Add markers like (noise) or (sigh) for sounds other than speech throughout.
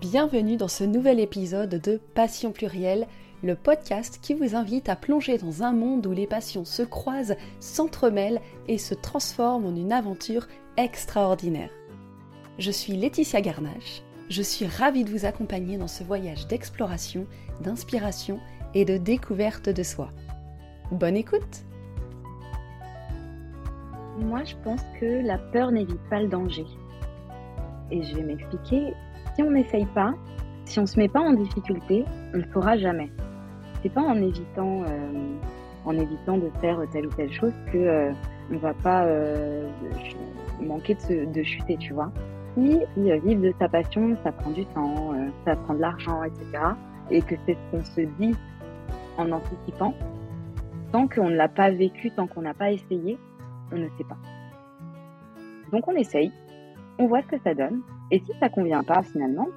Bienvenue dans ce nouvel épisode de Passion plurielle, le podcast qui vous invite à plonger dans un monde où les passions se croisent, s'entremêlent et se transforment en une aventure extraordinaire. Je suis Laetitia Garnache, je suis ravie de vous accompagner dans ce voyage d'exploration, d'inspiration et de découverte de soi. Bonne écoute Moi je pense que la peur n'évite pas le danger. Et je vais m'expliquer, si on n'essaye pas, si on ne se met pas en difficulté, on ne saura jamais. C'est pas en évitant, euh, en évitant de faire telle ou telle chose que euh, on va pas euh, manquer de, chuter, tu vois. Si, vivre de sa passion, ça prend du temps, ça prend de l'argent, etc. Et que c'est ce qu'on se dit en anticipant, tant qu'on ne l'a pas vécu, tant qu'on n'a pas essayé, on ne sait pas. Donc on essaye, on voit ce que ça donne, et si ça convient pas finalement,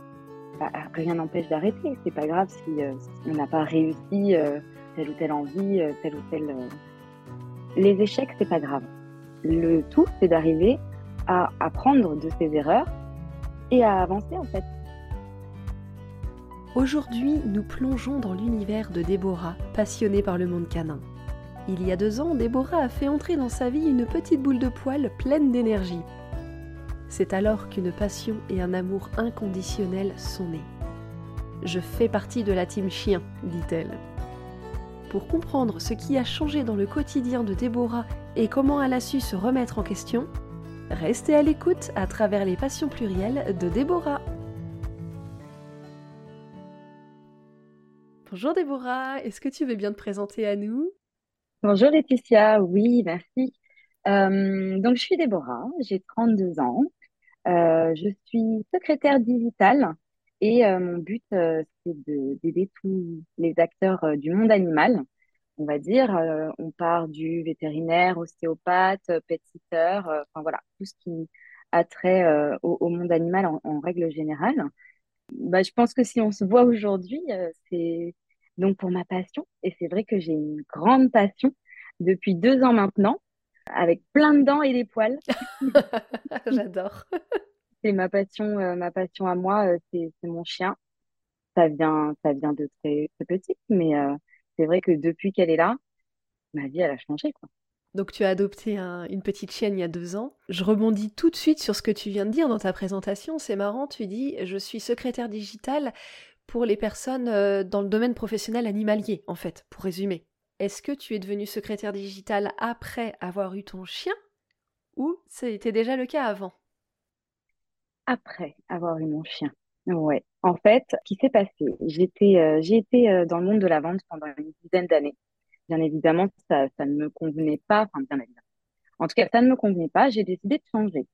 bah, rien n'empêche d'arrêter. C'est pas grave si, euh, on n'a pas réussi euh, telle ou telle envie, euh, telle ou telle. Les échecs, c'est pas grave. Le tout, c'est d'arriver à apprendre de ses erreurs et à avancer en fait. Aujourd'hui, nous plongeons dans l'univers de Déborah, passionnée par le monde canin. Il y a deux ans, Déborah a fait entrer dans sa vie une petite boule de poils pleine d'énergie. C'est alors qu'une passion et un amour inconditionnel sont nés. Je fais partie de la team chien, dit-elle. Pour comprendre ce qui a changé dans le quotidien de Déborah et comment elle a su se remettre en question, restez à l'écoute à travers les passions plurielles de Déborah. Bonjour Déborah, est-ce que tu veux bien te présenter à nous? Bonjour Laetitia, oui, merci. Euh, donc je suis Déborah, j'ai 32 ans, euh, je suis secrétaire digitale et euh, mon but, euh, c'est d'aider tous les acteurs du monde animal. On va dire, on part du vétérinaire, ostéopathe, pet sitter, enfin voilà, tout ce qui a trait au, monde animal en, règle générale. Bah, je pense que si on se voit aujourd'hui, c'est donc pour ma passion. Et c'est vrai que j'ai une grande passion depuis deux ans maintenant avec plein de dents et des poils. (laughs) J'adore. c'est ma passion, euh, ma passion à moi, euh, c'est mon chien. Ça vient, ça vient de très, très petite, mais euh, c'est vrai que depuis qu'elle est là, ma vie, elle a changé, quoi. Donc tu as adopté une petite chienne il y a deux ans. Je rebondis tout de suite sur ce que tu viens de dire dans ta présentation. C'est marrant, tu dis je suis secrétaire digitale pour les personnes dans le domaine professionnel animalier, en fait, pour résumer. Est-ce que tu es devenue secrétaire digitale après avoir eu ton chien ou c'était déjà le cas avant? Après avoir eu mon chien. Ouais. En fait, ce qui s'est passé, j'étais, euh, j'ai été euh, dans le monde de la vente pendant une dizaine d'années. Bien évidemment, ça, ça ne me convenait pas. Enfin, bien évidemment. En tout cas, ça ne me convenait pas. J'ai décidé de changer.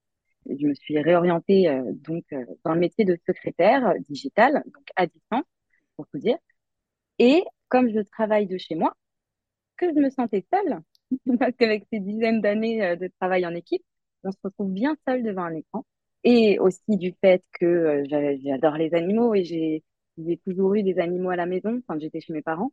Je me suis réorientée euh, donc dans le métier de secrétaire digital, donc à distance, pour tout dire. Et comme je travaille de chez moi, que je me sentais seule, (laughs) parce qu'avec ces dizaines d'années euh, de travail en équipe, on se retrouve bien seul devant un écran. Et aussi du fait que euh, j'adore les animaux et j'ai toujours eu des animaux à la maison quand j'étais chez mes parents.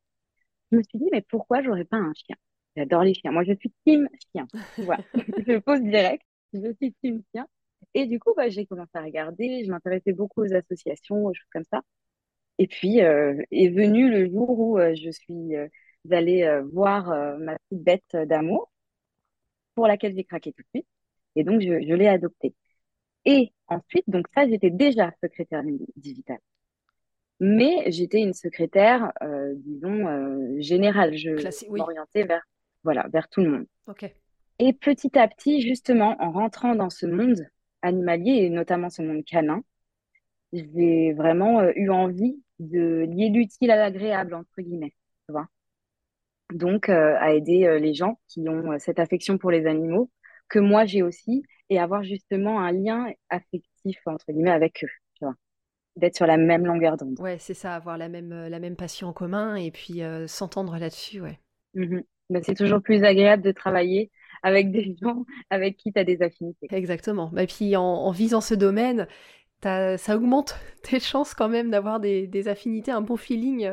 Je me suis dit, mais pourquoi j'aurais pas un chien? J'adore les chiens. Moi, je suis team chien. Voilà. (laughs) (laughs) je pose direct. Je suis team chien. Et du coup, bah, j'ai commencé à regarder. Je m'intéressais beaucoup aux associations, aux choses comme ça. Et puis euh, est venu le jour où je suis d'aller euh, voir euh, ma petite bête d'amour pour laquelle j'ai craqué tout de suite. Et donc, je, l'ai adoptée. Et ensuite, donc ça, j'étais déjà secrétaire digitale. Mais j'étais une secrétaire, euh, disons, générale. Je m'orientais vers, voilà, vers tout le monde. Et petit à petit, justement, en rentrant dans ce monde animalier, et notamment ce monde canin, j'ai vraiment eu envie de lier l'utile à l'agréable, entre guillemets. Tu vois donc euh, à aider euh, les gens qui ont euh, cette affection pour les animaux que moi j'ai aussi et avoir justement un lien affectif entre guillemets avec eux, tu vois, d'être sur la même longueur d'onde. Ouais, c'est ça, avoir la même la même passion en commun et puis s'entendre là-dessus, ouais. Mmh bah, c'est toujours plus agréable de travailler avec des (laughs) gens avec qui tu as des affinités. Exactement. Et bah, puis en, visant ce domaine, ça augmente (laughs) tes chances quand même d'avoir des, des, affinités, un bon feeling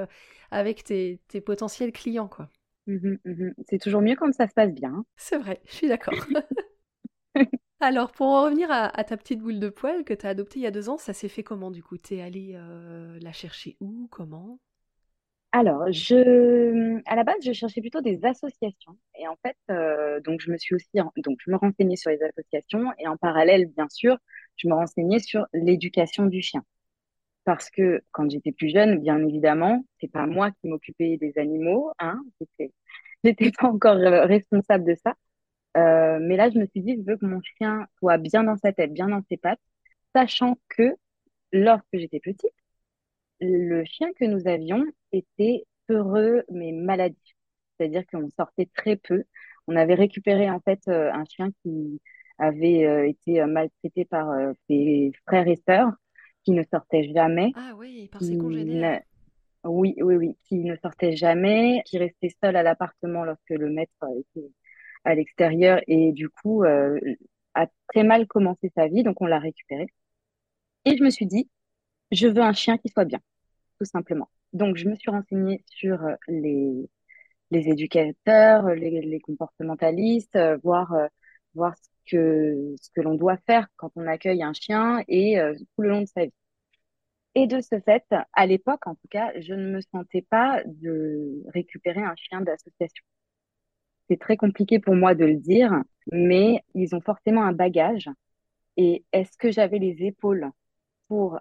avec tes, tes potentiels clients, quoi. Mmh mmh c'est toujours mieux quand ça se passe bien. C'est vrai, je suis d'accord. (laughs) (laughs) Alors, pour en revenir à, ta petite boule de poil que tu as adoptée il y a deux ans, ça s'est fait comment du coup? T'es allée la chercher où? Comment? Alors, je, à la base, je cherchais plutôt des associations. Et en fait, euh, donc je me suis aussi, donc je me renseignais sur les associations et en parallèle, bien sûr, je me renseignais sur l'éducation du chien. Parce que quand j'étais plus jeune, bien évidemment, c'est pas moi qui m'occupais des animaux, hein, j'étais (laughs) pas encore responsable de ça. Euh, mais là, je me suis dit, je veux que mon chien soit bien dans sa tête, bien dans ses pattes, sachant que lorsque j'étais petite, le chien que nous avions était heureux mais maladif. C'est-à-dire qu'on sortait très peu. On avait récupéré en fait euh, un chien qui avait euh, été euh, maltraité par ses frères et sœurs, qui ne sortait jamais. Ah oui, par ses congénères. Oui, oui, oui, qui ne sortait jamais, qui restait seul à l'appartement lorsque le maître était à l'extérieur et du coup a très mal commencé sa vie, donc on l'a récupéré. Et je me suis dit, je veux un chien qui soit bien tout simplement. Donc, je me suis renseignée sur euh, les, les éducateurs, les, les comportementalistes, euh, voir, euh, voir ce que, ce que l'on doit faire quand on accueille un chien et tout le long de sa vie. Et de ce fait, à l'époque, en tout cas, je ne me sentais pas de récupérer un chien d'association. C'est très compliqué pour moi de le dire, mais ils ont forcément un bagage. Et est-ce que j'avais les épaules pour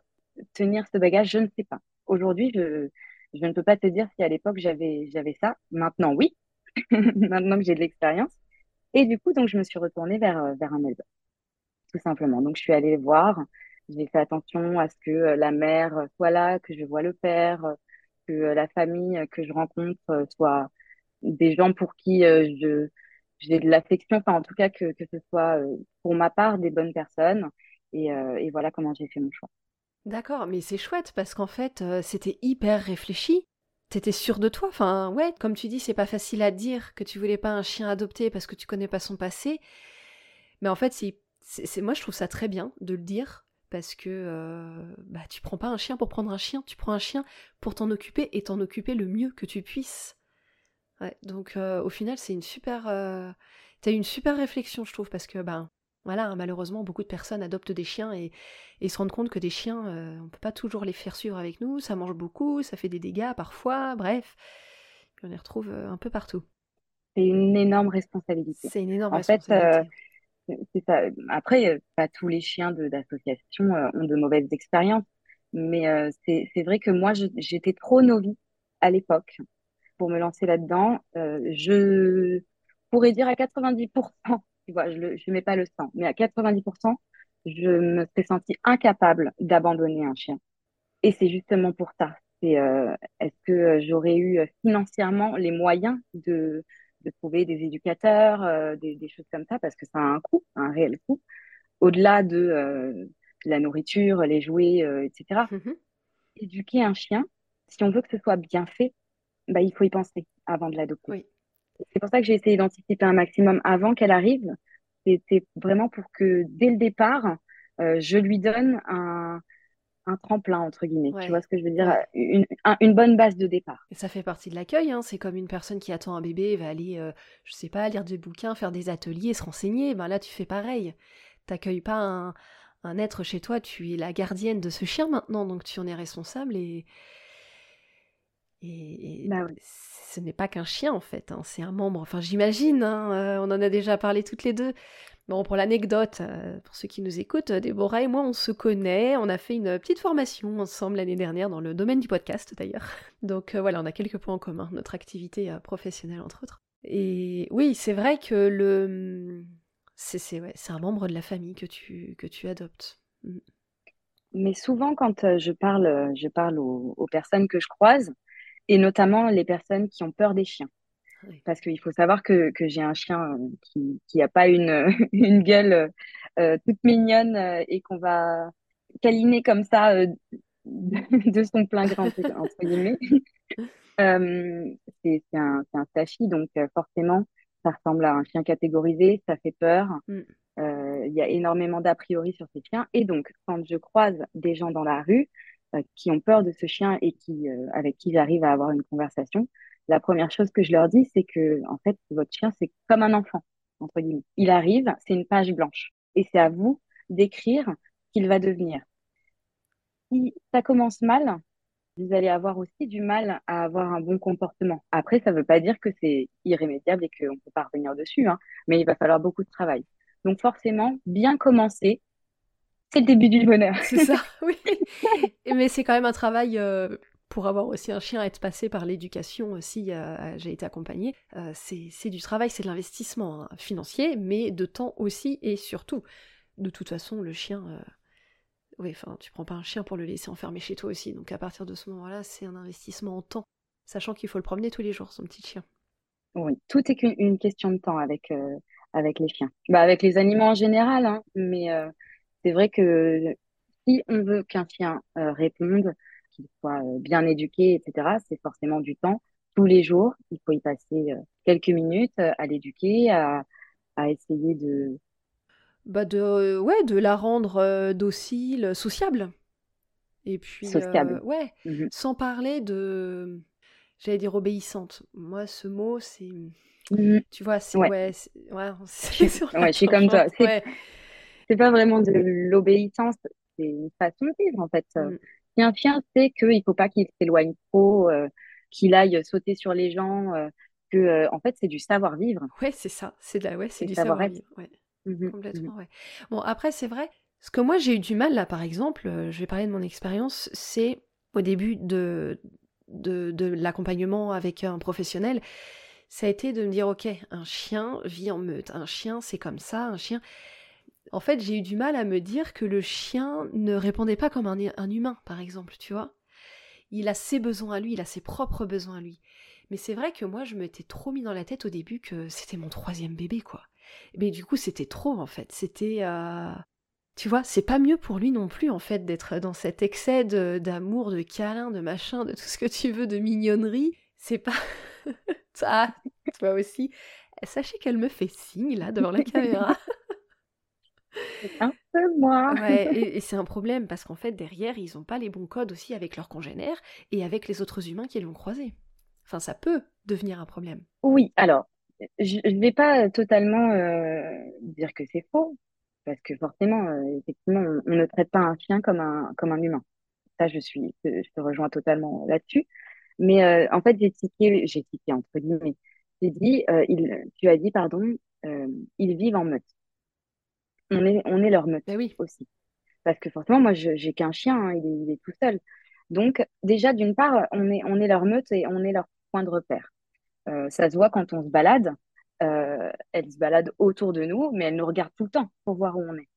tenir ce bagage? Je ne sais pas. Aujourd'hui, je, je ne peux pas te dire si à l'époque j'avais, j'avais ça. Maintenant, oui. (laughs) Maintenant que j'ai de l'expérience. Et du coup, donc, je me suis retournée vers, euh, vers un éleveur. Tout simplement. Donc, je suis allée voir. J'ai fait attention à ce que euh, la mère soit là, que je vois le père, que euh, la famille que je rencontre soit des gens pour qui je, j'ai de l'affection. Enfin, en tout cas, que, que ce soit pour ma part des bonnes personnes. Et, et voilà comment j'ai fait mon choix. D'accord, mais c'est chouette parce qu'en fait, c'était hyper réfléchi. T'étais sûr de toi. Enfin, ouais, comme tu dis, c'est pas facile à dire que tu voulais pas un chien adopté parce que tu connais pas son passé. Mais en fait, c'est, moi, je trouve ça très bien de le dire parce que euh, bah, tu prends pas un chien pour prendre un chien, tu prends un chien pour t'en occuper et t'en occuper le mieux que tu puisses. Donc euh, au final, c'est une super. T'as eu une super réflexion, je trouve, parce que ben voilà, hein, malheureusement, beaucoup de personnes adoptent des chiens et, se rendent compte que des chiens, euh, on ne peut pas toujours les faire suivre avec nous, ça mange beaucoup, ça fait des dégâts parfois, bref, on les retrouve euh, un peu partout. C'est une énorme responsabilité. C'est une énorme en responsabilité. Fait, ça. Après, pas tous les chiens d'association euh, ont de mauvaises expériences, mais c'est vrai que moi, j'étais trop novice à l'époque pour me lancer là-dedans. je pourrais dire à 90%, je ne mets pas le sang, mais à 90%, je me suis sentie incapable d'abandonner un chien. Et c'est justement pour ça. C'est euh, est-ce que j'aurais eu euh, financièrement les moyens de, de trouver des éducateurs, euh, des, des, choses comme ça, parce que ça a un coût, un réel coût, au-delà de la nourriture, les jouets, etc. Mm-hmm. Éduquer un chien, si on veut que ce soit bien fait, bah, il faut y penser avant de l'adopter. Oui. C'est pour ça que j'ai essayé d'anticiper un maximum avant qu'elle arrive. C'était vraiment pour que dès le départ, euh, je lui donne un, un tremplin, entre guillemets. Tu vois ce que je veux dire? Une, une, bonne base de départ. Et ça fait partie de l'accueil. Hein. C'est comme une personne qui attend un bébé va aller, je euh, je sais pas, lire des bouquins, faire des ateliers, se renseigner. Ben là, tu fais pareil. T'accueilles pas un, un être chez toi, tu es la gardienne de ce chien maintenant, donc tu en es responsable et. Et, bah ce n'est pas qu'un chien en fait, hein, c'est un membre. Enfin, j'imagine, hein, euh, on en a déjà parlé toutes les deux. Bon, pour l'anecdote, euh, pour ceux qui nous écoutent, Déborah et moi, on se connaît. On a fait une petite formation ensemble l'année dernière dans le domaine du podcast d'ailleurs. (laughs) Donc euh, voilà, on a quelques points en commun, notre activité professionnelle entre autres. Et oui, c'est vrai que le c'est ouais, un membre de la famille que tu, que tu adoptes. Mm. Mais souvent, quand je parle, je parle aux personnes que je croise, et notamment les personnes qui ont peur des chiens. Parce qu'il faut savoir que, que j'ai un chien euh, qui n'a pas une, (laughs) une gueule euh, toute mignonne euh, et qu'on va câliner comme ça (laughs) de, son plein gré, entre, guillemets. (laughs) c'est un, un stachi, donc forcément, ça ressemble à un chien catégorisé, ça fait peur. Mm. Il y a énormément d'a priori sur ces chiens. Et donc, quand je croise des gens dans la rue, euh, qui ont peur de ce chien et qui, euh, avec qui j'arrive à avoir une conversation, la première chose que je leur dis, c'est que, en fait, votre chien, c'est comme un enfant, entre guillemets. Il arrive, c'est une page blanche. Et c'est à vous d'écrire qu'il va devenir. Si ça commence mal, vous allez avoir aussi du mal à avoir un bon comportement. Après, ça ne veut pas dire que c'est irrémédiable et qu'on ne peut pas revenir dessus, hein, mais il va falloir beaucoup de travail. Donc forcément, bien commencer, c'est le début du bonheur. C'est ça, (laughs) oui. Mais c'est quand même un travail euh, pour avoir aussi un chien, être passé par l'éducation aussi, euh, j'ai été accompagnée. Euh, c'est du travail, c'est de l'investissement hein, financier, mais de temps aussi et surtout. De toute façon, le chien, oui, enfin, tu prends pas un chien pour le laisser enfermer chez toi aussi. Donc à partir de ce moment-là, c'est un investissement en temps, sachant qu'il faut le promener tous les jours, son petit chien. Oui, tout est qu'une question de temps avec, euh, avec les chiens. Bah, avec les animaux en général, hein, mais euh, c'est vrai que si on veut qu'un chien euh, réponde, qu'il soit bien éduqué, etc., c'est forcément du temps. Tous les jours, il faut y passer quelques minutes à l'éduquer, à, à essayer de, bah de, ouais, de la rendre euh, docile, sociable. Et puis, sociable. Euh, ouais, mmh sans parler de, j'allais dire obéissante. Moi, ce mot, c'est, mmh tu vois, c'est, ouais, ouais, (laughs) ouais, je suis comme toi. C'est pas vraiment de l'obéissance, c'est une façon de vivre, en fait. Si un chien sait qu'il ne faut pas qu'il s'éloigne trop, euh, qu'il aille sauter sur les gens, que, en fait, c'est du savoir-vivre. Ouais, c'est ça. C'est de la... ouais, c'est du savoir-vivre. ouais. Mmh mmh Complètement, ouais. Bon, après, c'est vrai, ce que moi j'ai eu du mal là, par exemple, euh, je vais parler de mon expérience, c'est au début de, de, de l'accompagnement avec un professionnel, ça a été de me dire, ok, un chien vit en meute, un chien c'est comme ça, un chien... En fait, j'ai eu du mal à me dire que le chien ne répondait pas comme un, humain, par exemple, tu vois. Il a ses besoins à lui, il a ses propres besoins à lui. Mais c'est vrai que moi, je m'étais trop mis dans la tête au début que c'était mon troisième bébé, quoi. Mais du coup, c'était trop en fait. C'était. Euh, tu vois, c'est pas mieux pour lui non plus en fait d'être dans cet excès d'amour, de, câlin, de machin, de tout ce que tu veux, de mignonnerie. C'est pas. (laughs) ça, toi aussi. Sachez qu'elle me fait signe là devant la caméra. (laughs) un peu moi. ouais, (laughs) et, et c'est un problème parce qu'en fait, derrière, ils ont pas les bons codes aussi avec leurs congénères et avec les autres humains qu'ils vont croiser. Enfin, ça peut devenir un problème. Oui, alors, je ne vais pas totalement euh, dire que c'est faux, parce que forcément, euh, effectivement, on, ne traite pas un chien comme un, comme un humain. Ça, je suis, je te rejoins totalement là-dessus. Mais euh, en fait, j'ai tiqué, j'ai tiqué entre guillemets. J'ai dit, il, tu as dit, pardon, ils vivent en meute. On est, on est leur meute ben oui. aussi. Parce que forcément, moi, j'ai qu'un chien, hein, il, est, il, est, tout seul. Donc, déjà, d'une part, on est, on est leur meute et on est leur point de repère. Euh, ça se voit quand on se balade. Euh, elle se balade autour de nous, mais elle nous regarde tout le temps pour voir où on est.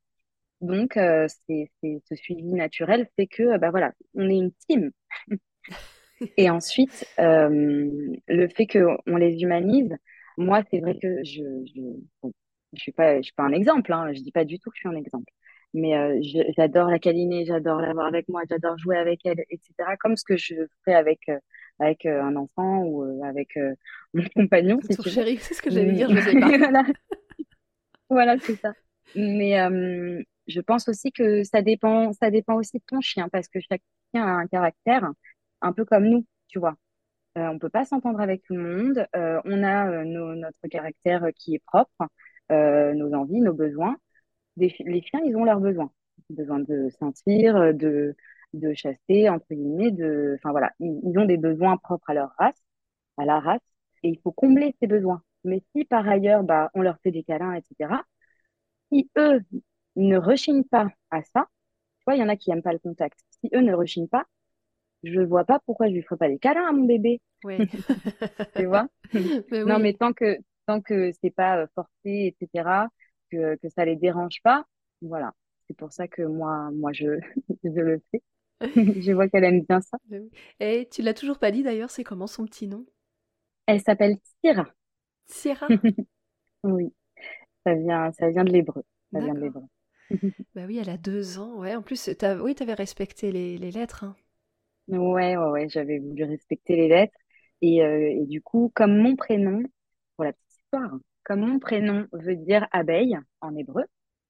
Donc, euh, c'est, ce suivi naturel fait que, bah voilà, on est une team. (laughs) Et ensuite, le fait qu'on les humanise, moi, c'est vrai que je je, je suis pas je suis pas un exemple, hein, je dis pas du tout que je suis un exemple, mais j'adore la câliner, j'adore l'avoir avec moi, j'adore jouer avec elle, etc. Comme ce que je ferais avec avec euh, un enfant ou euh, avec euh, (laughs) mon compagnon. C'est ce que j'allais dire, je sais (laughs) pas. voilà, voilà c'est ça. Mais je pense aussi que ça dépend, ça dépend aussi de ton chien, parce que chaque chien a un caractère un peu comme nous, tu vois. Euh, on peut pas s'entendre avec tout le monde. on a notre caractère qui est propre, nos envies, nos besoins. les chiens, ils ont leurs besoins. Besoin de sentir, de, de chasser, entre guillemets, de, enfin voilà, ils, ont des besoins propres à leur race, à la race, et il faut combler ces besoins. Mais si par ailleurs, bah, on leur fait des câlins, etc., si eux ne rechignent pas à ça, tu vois, il y en a qui n'aiment pas le contact. Si eux ne rechignent pas, je ne vois pas pourquoi je lui ferais pas des câlins à mon bébé. (laughs) Tu vois? (laughs) Non, mais tant que tant que c'est pas forcé, etc., que, que ça les dérange pas, voilà. C'est pour ça que moi, moi je, (laughs) je le fais. (laughs) je vois qu'elle aime bien ça. Et tu l'as toujours pas dit d'ailleurs, c'est comment son petit nom? Elle s'appelle Sierra. Sierra? (laughs) Oui, ça vient, ça vient de l'hébreu. Ça vient de l'hébreu. bah oui, elle a deux ans. Ouais, en plus, as, oui, tu avais respecté les, les lettres. Hein. Ouais, ouais, ouais, j'avais voulu respecter les lettres. Et, euh, et, du coup, comme mon prénom, pour la histoire, comme mon prénom veut dire abeille en hébreu,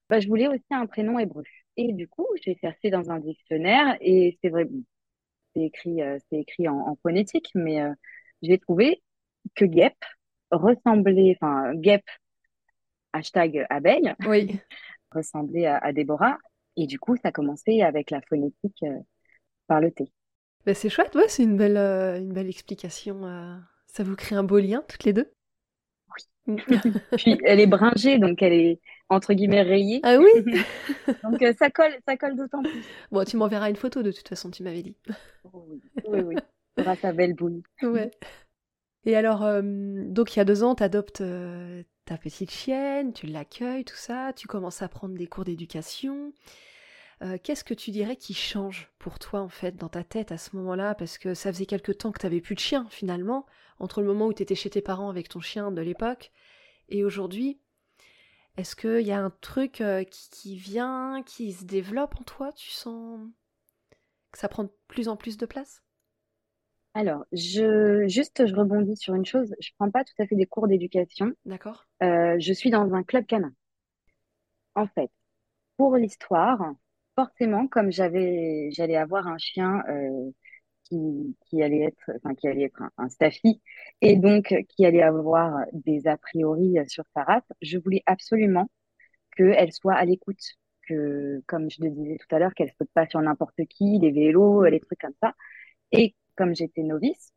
bah, je voulais aussi un prénom hébreu. Et du coup, j'ai cherché dans un dictionnaire et c'est vrai, c'est écrit, euh, c'est écrit en, phonétique, mais euh, j'ai trouvé que guêpe ressemblait, enfin guêpe, hashtag abeille, oui. ressembler à, à Déborah. Et du coup, ça a commencé avec la phonétique euh, par le T. Bah, c'est chouette, ouais, c'est une belle, euh, une belle explication. euh. Ça vous crée un beau lien, toutes les deux? (laughs) Puis elle est bringée, donc elle est entre guillemets rayée. Ah oui? (laughs) Donc euh, ça colle, ça colle d'autant plus. Bon, tu m'enverras une photo de toute façon, tu m'avais dit. Oh oui, oui, oui. Tu auras ta belle boule. Ouais. Et alors, euh, donc il y a deux ans, tu adoptes ta petite chienne, tu l'accueilles, tout ça, tu commences à prendre des cours d'éducation. Euh, Qu'est-ce que tu dirais qui change pour toi, en fait, dans ta tête à ce moment-là? Parce que ça faisait quelque temps que tu n'avais plus de chien, finalement, entre le moment où tu étais chez tes parents avec ton chien de l'époque et aujourd'hui. Est-ce qu'il y a un truc euh, qui, qui vient, qui se développe en toi? Tu sens que ça prend de plus en plus de place? Alors, je juste je rebondis sur une chose. Je prends pas tout à fait des cours d'éducation. D'accord? Euh, je suis dans un club canin. En fait, pour l'histoire, forcément, comme j'avais, j'allais avoir un chien euh, qui, allait être, enfin, qui allait être un, un staffy, et donc euh, qui allait avoir des a priori euh, sur sa race, je voulais absolument qu'elle soit à l'écoute, que, comme je le disais tout à l'heure, qu'elle saute pas sur n'importe qui, les vélos, les trucs comme ça. Et comme j'étais novice,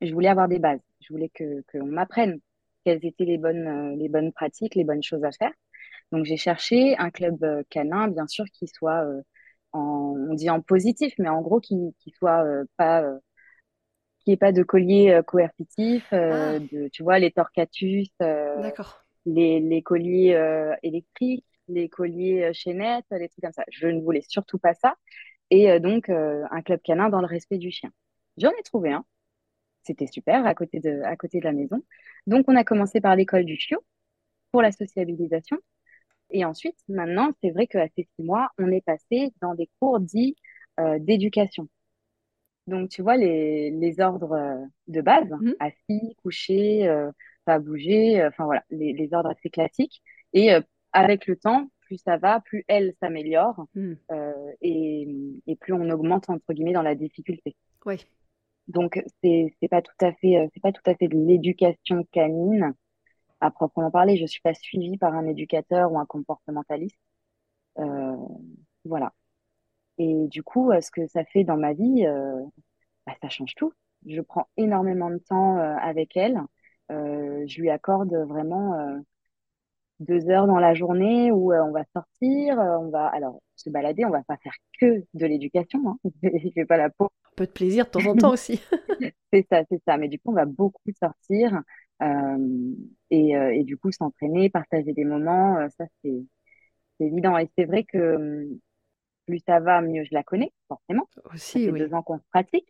je voulais avoir des bases. Je voulais qu'on m'apprenne quelles étaient les bonnes, euh, les bonnes pratiques, les bonnes choses à faire. Donc, j'ai cherché un club euh, canin, bien sûr, qui soit, euh, en, on dit en positif, mais en gros, qui, qui soit euh, pas, euh, qui ait pas de collier euh, coercitif, Ah, de, tu vois, les torcatus, les, les colliers électriques, les colliers chaînettes, les trucs comme ça. Je ne voulais surtout pas ça. Et donc, un club canin dans le respect du chien. J'en ai trouvé un. C'était super, à côté de, à côté de la maison. Donc, on a commencé par l'école du chiot pour la sociabilisation. Et ensuite, maintenant, c'est vrai qu'à ces six mois, on est passé dans des cours dits euh, d'éducation. Donc, tu vois, les, les ordres euh, de base, Mhm. assis, couché, euh, pas bouger, enfin voilà, les, les ordres assez classiques. Et avec le temps, plus ça va, plus elle s'améliore euh, et, et plus on augmente, entre guillemets, dans la difficulté. Ouais. Donc, c'est, pas tout à fait, c'est pas tout à fait de l'éducation canine à proprement parler. Je suis pas suivie par un éducateur ou un comportementaliste. Euh, voilà. Et du coup, euh, ce que ça fait dans ma vie, euh, bah, ça change tout. Je prends énormément de temps euh, avec elle. Je lui accorde vraiment deux heures dans la journée où on va sortir, on va alors se balader. On va pas faire que de l'éducation. Hein. (laughs) Je fais pas la peau. Un peu de plaisir de temps en temps aussi. (laughs) C'est ça, c'est ça. Mais du coup, on va beaucoup sortir et, euh, et du coup s'entraîner, partager des moments. euh, ça, c'est c'est évident. Et c'est vrai que euh, plus ça va, mieux je la connais, forcément. Ça Aussi, fait oui. deux ans qu'on se pratique.